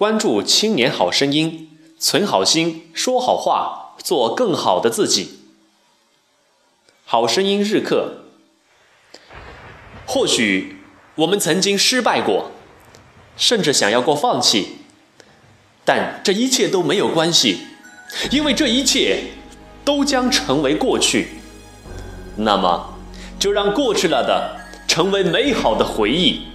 关注青年好声音，存好心，说好话，做更好的自己。好声音日课。或许我们曾经失败过，甚至想要过放弃，但这一切都没有关系，因为这一切都将成为过去，那么就让过去了的成为美好的回忆。